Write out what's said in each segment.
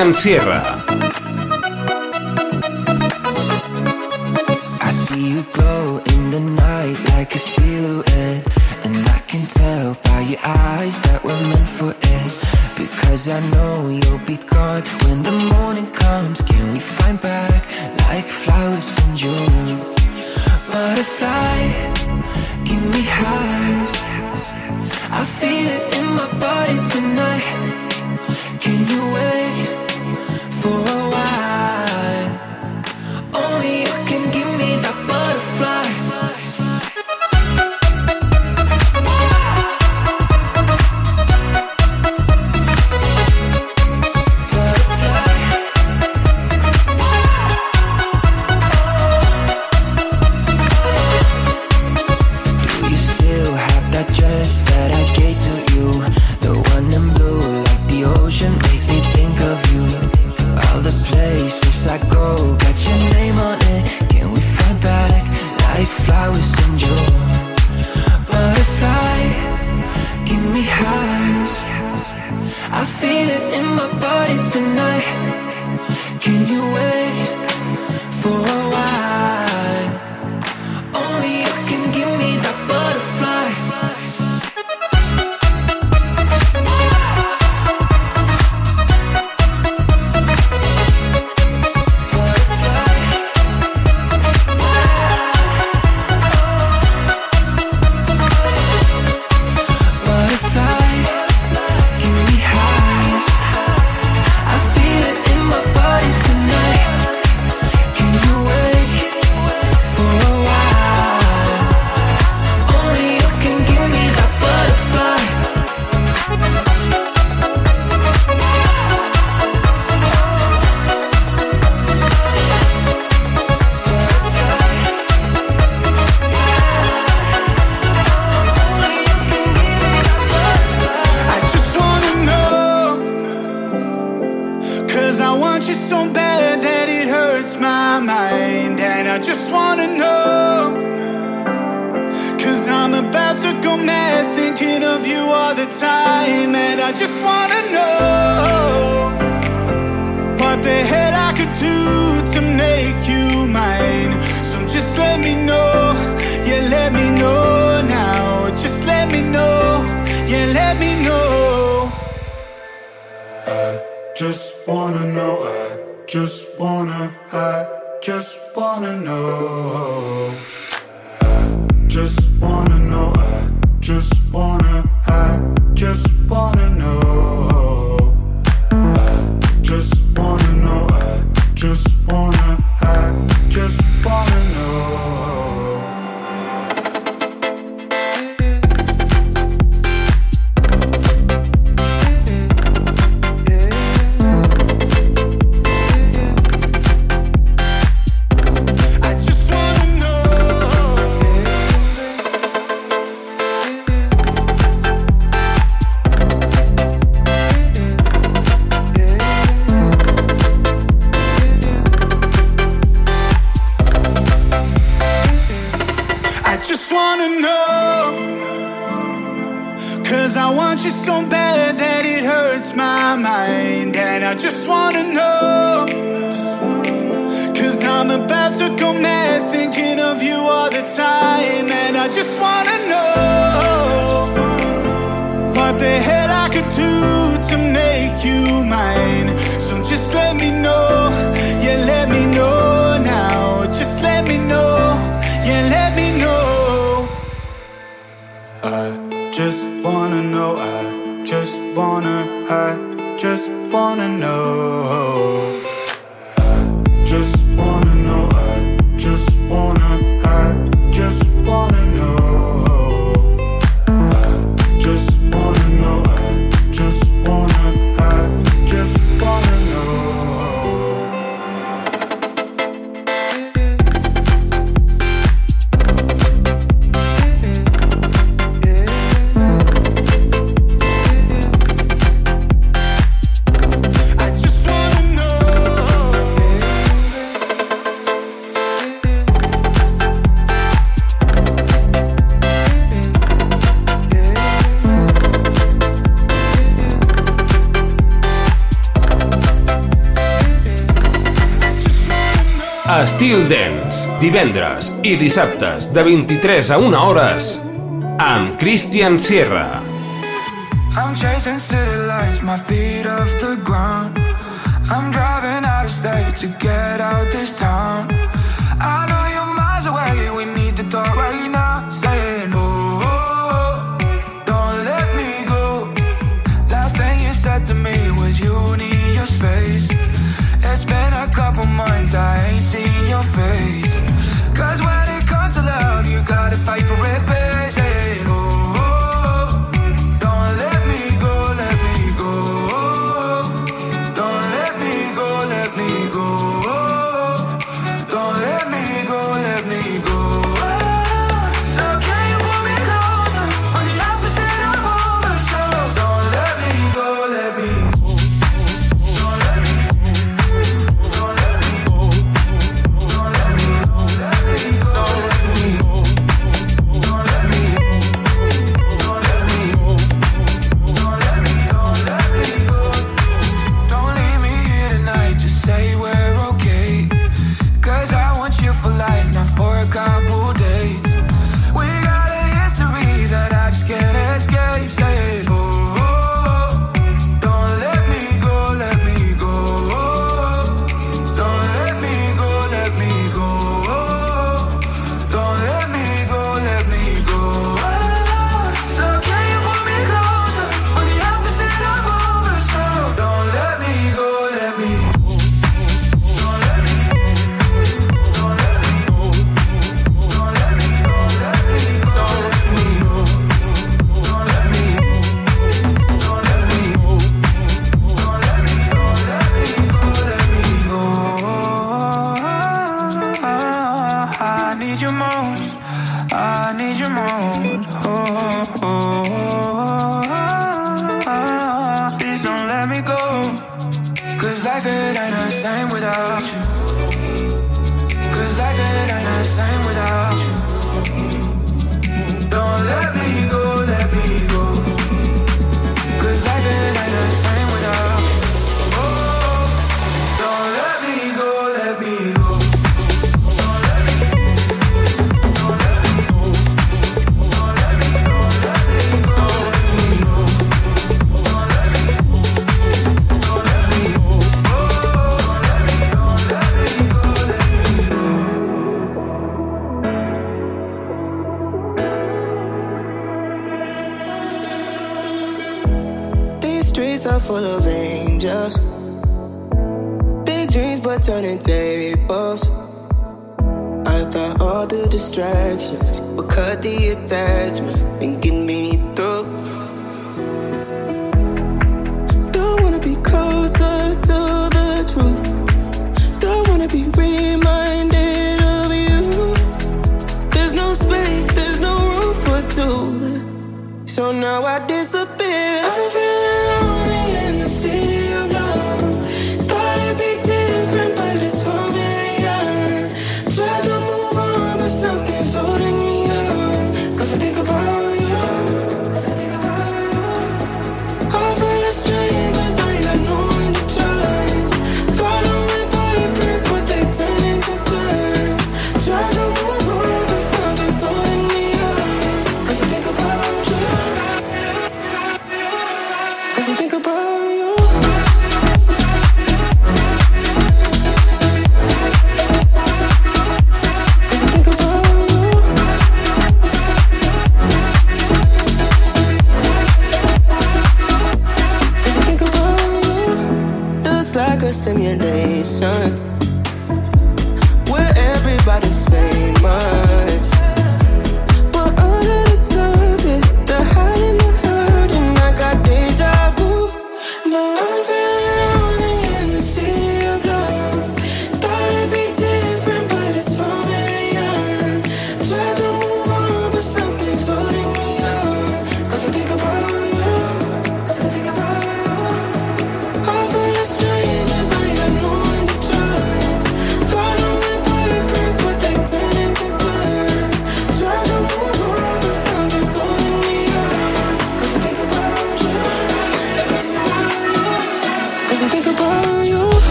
encierra. divendres i dissabtes de 23 a 1 hores amb Christian Sierra. I'm chasing city lights, my feet off the ground. I'm driving out of state to get out this town. your most. I need your most. Oh, oh, oh, Please don't let me go. Cause life it ain't the same without you. Cause life it ain't the same without you. turning tables. I thought all the distractions would cut the attachment,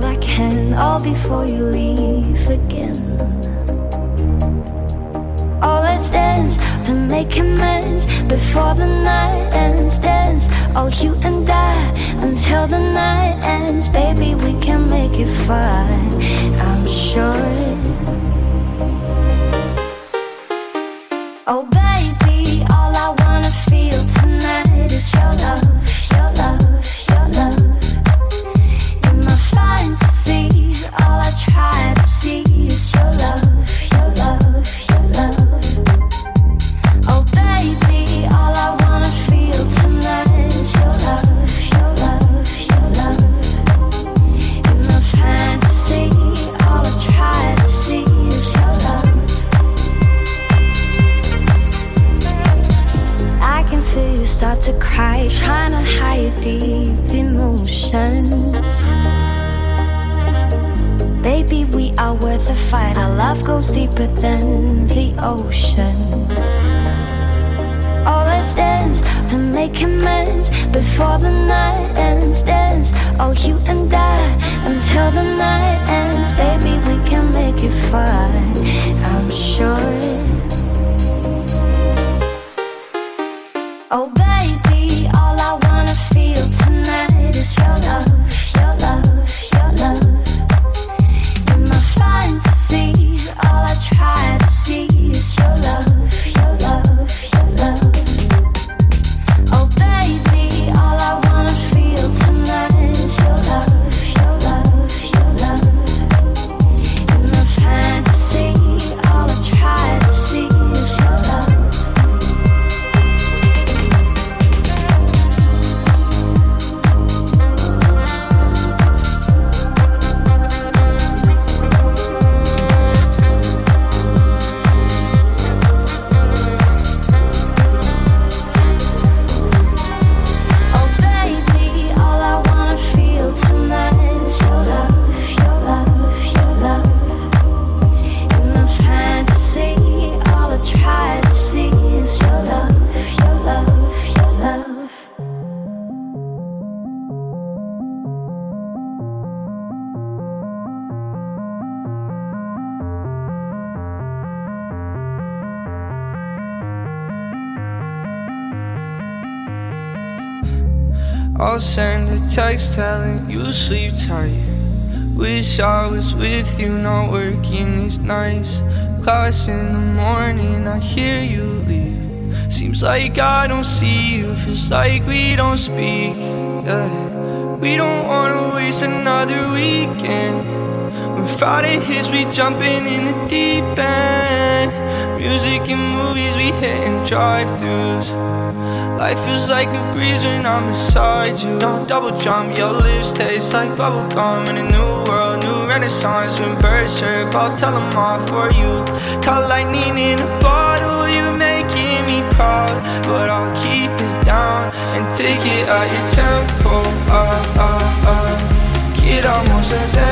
while I can, all before you leave again. Oh, let's dance to make amends before the night ends. Dance, oh, you and I, until the night ends. Baby, we can make it fine, I'm sure. Text telling you sleep tight. Wish I was with you, not working these nights. Class in the morning, I hear you leave. Seems like I don't see you, feels like we don't speak. Yeah. We don't wanna waste another weekend. When Friday hits, we jumping in the deep end. Music and movies, we hitting drive-throughs. Life feels like a breeze when I'm beside you. Don't double jump, your lips taste like bubble gum in a new world, new renaissance. When birds chirp, I'll tell them all for you. Call lightning in a bottle, you're making me proud. But I'll keep it down and take it at your tempo. Giramos adentro. Ah,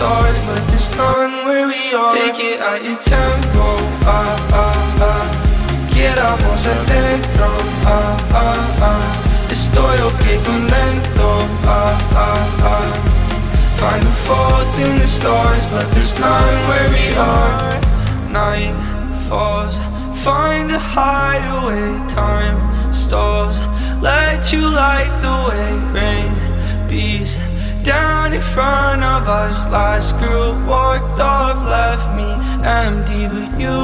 stars, but there's none where we are. Take it at your tempo. Ah, ah, ah. Quedamos adentro. Ah, ah, ah. Estoy ok con lento. Ah, ah, ah. Find a fault in the stars, but there's none where we are. Night falls. Find a hideaway. Time stalls. Let you light the way. Rain beats down in front of us. Last girl walked off, left me empty, but you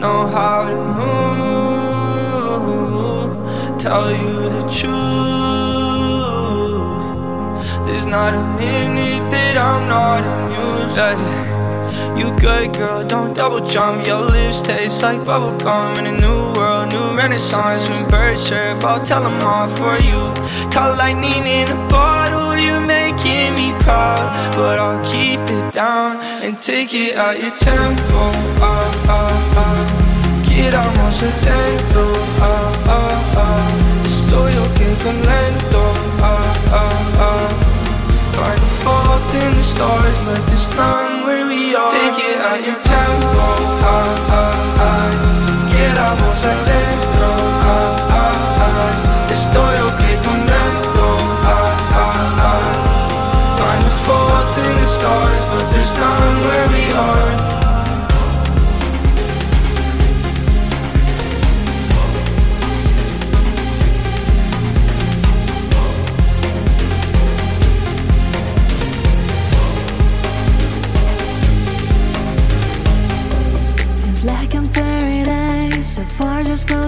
know how to move. Tell you the truth. There's not a minute that I'm not amused. You good girl, don't double jump. Your lips taste like bubble gum in a new world, new renaissance. When birds chirp, I'll tell them all for you. Call lightning in a bottle, you're making me proud. But I'll keep it down and take it at your tempo. Ah, ah, ah. Giramos adentro. Ah, ah, ah. Estoy ok con lento. Ah, ah, ah. Find a fault in the stars, but there's none where we are. Take it at your tempo. Ah, ah, ah. Quedamos adentro. Ah, ah, ah. Estoy ok con lento. Ah, ah, ah. Find a fault in the stars, but there's none where we just close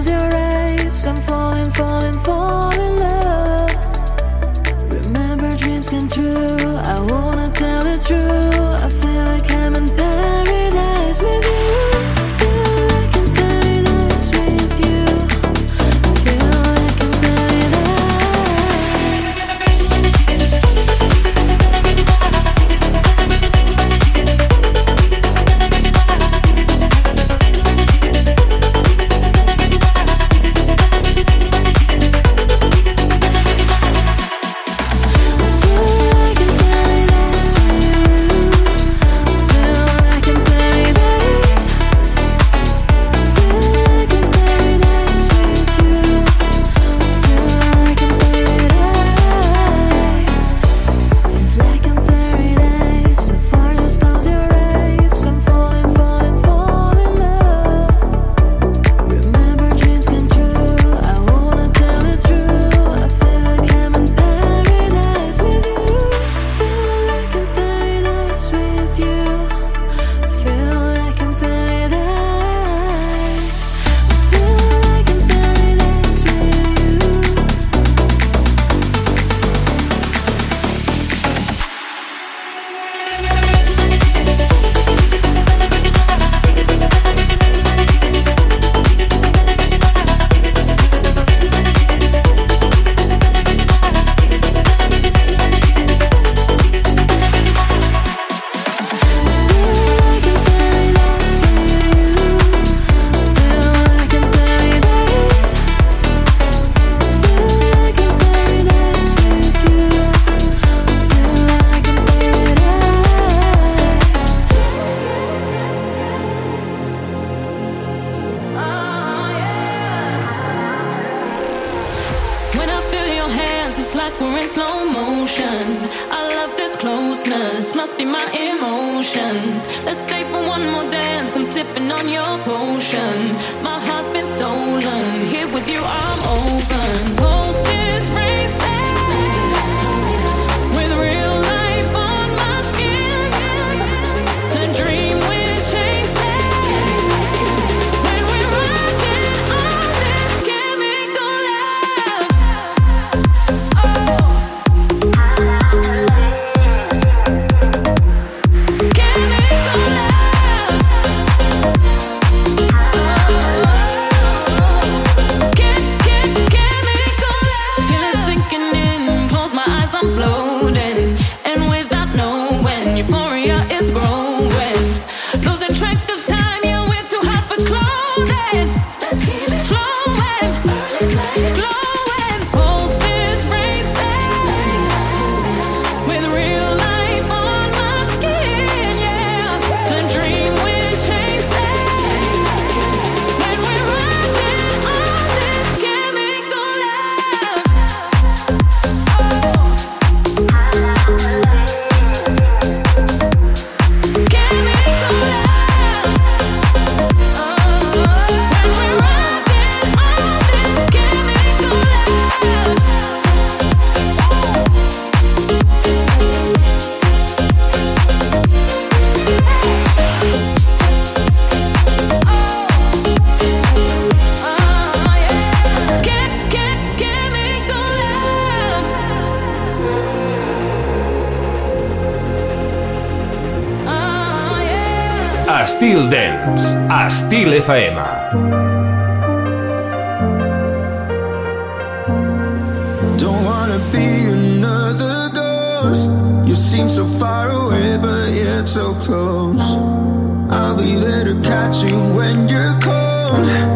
Styl Dance, a Styl FM. Don't wanna be another ghost. You seem so far away, but yet so close. I'll be there to catch you when you're cold.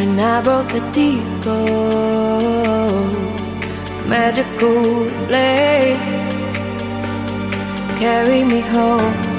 When I broke a cathedral, magical place, carry me home.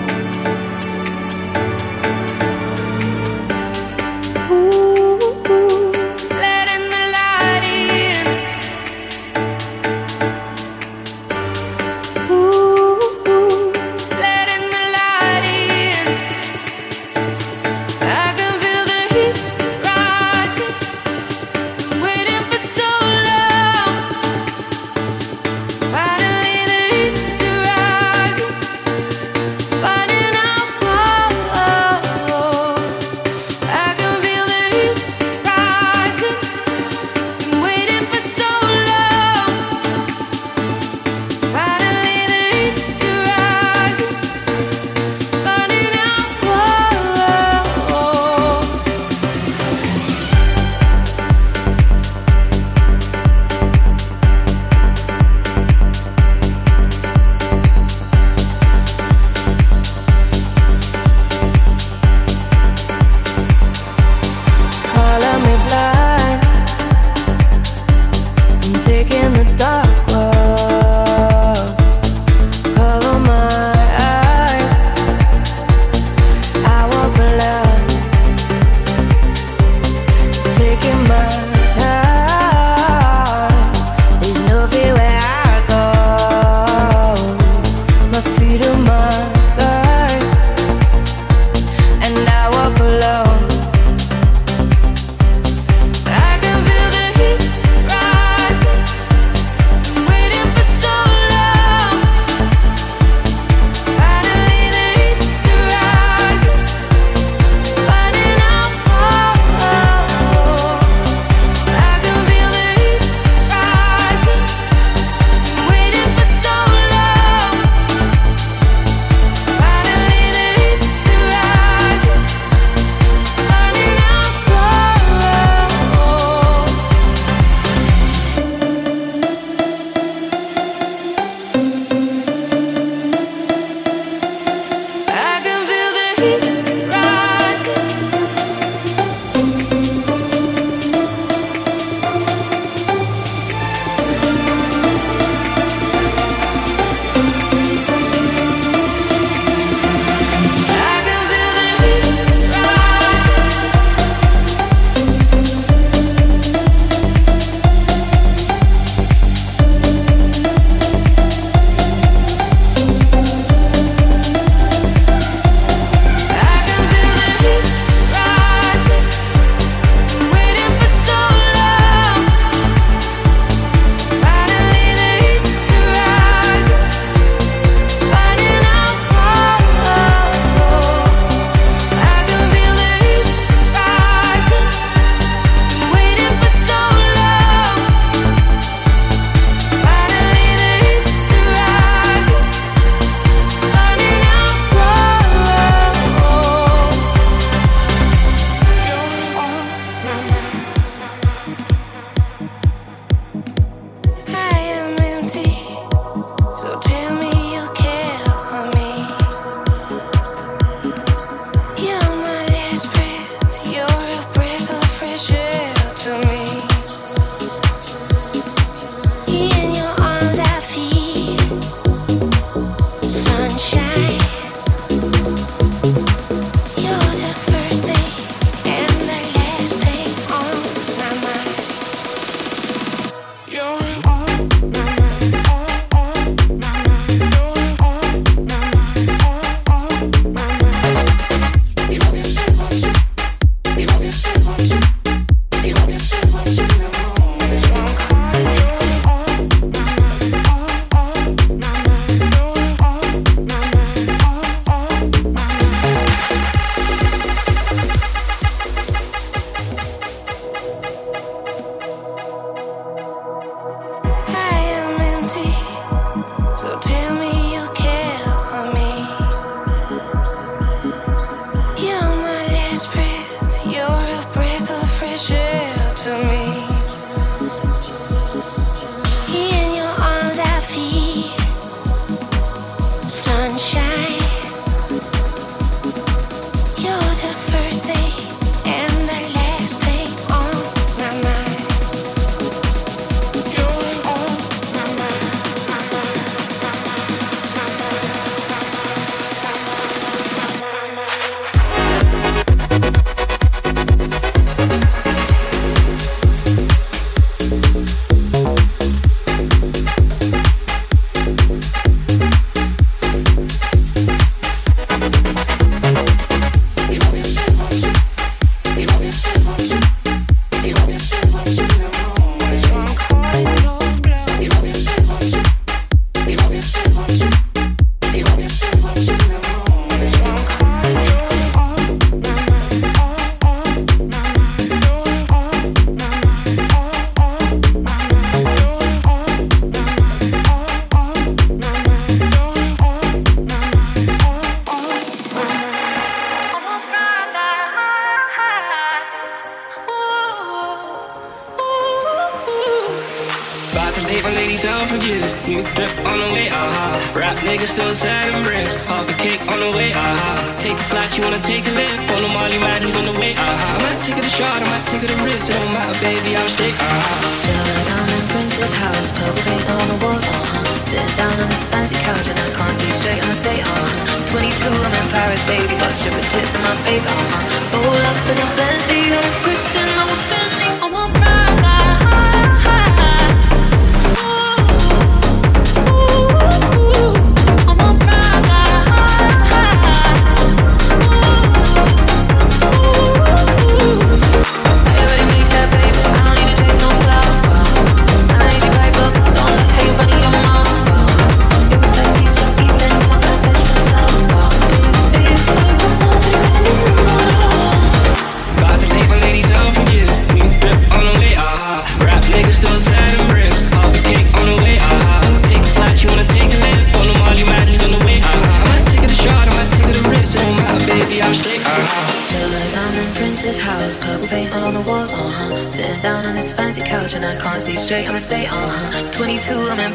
baby. Got strippers' tits in my face. Uh-huh. Hold up and up and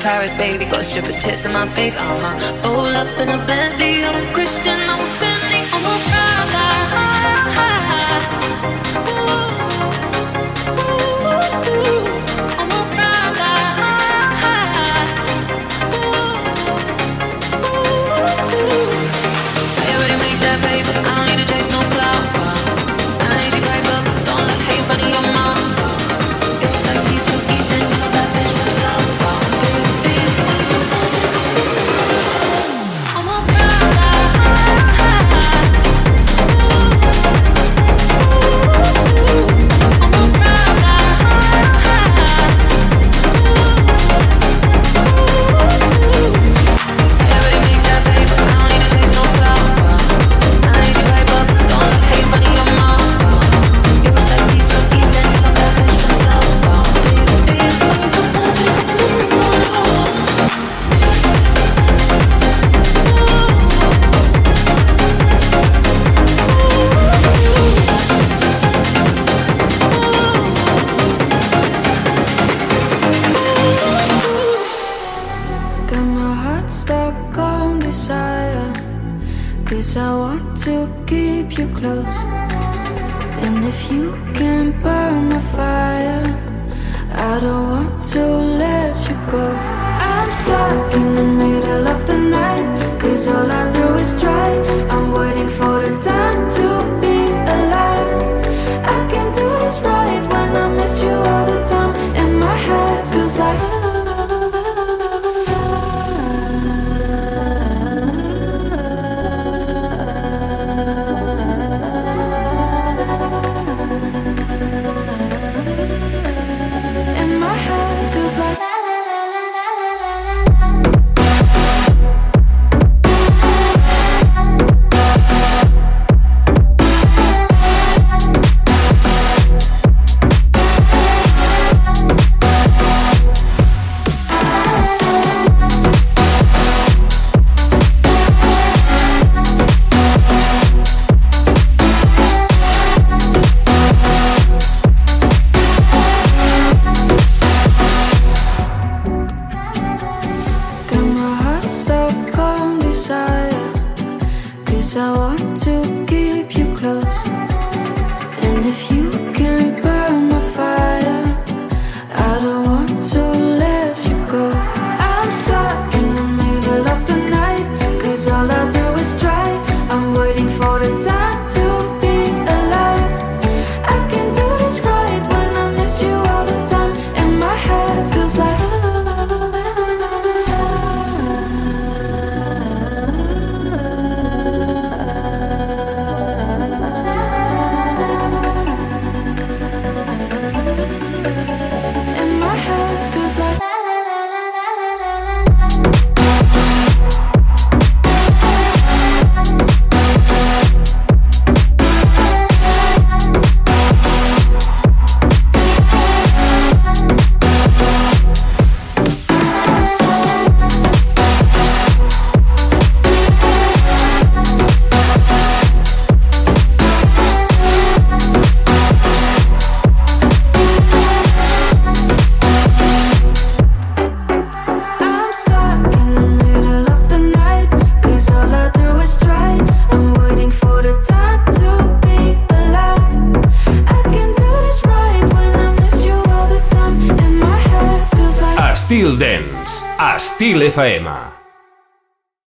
Paris, baby. Got strippers' tits in my face, uh huh. Roll up in a Bentley, I'm a Christian.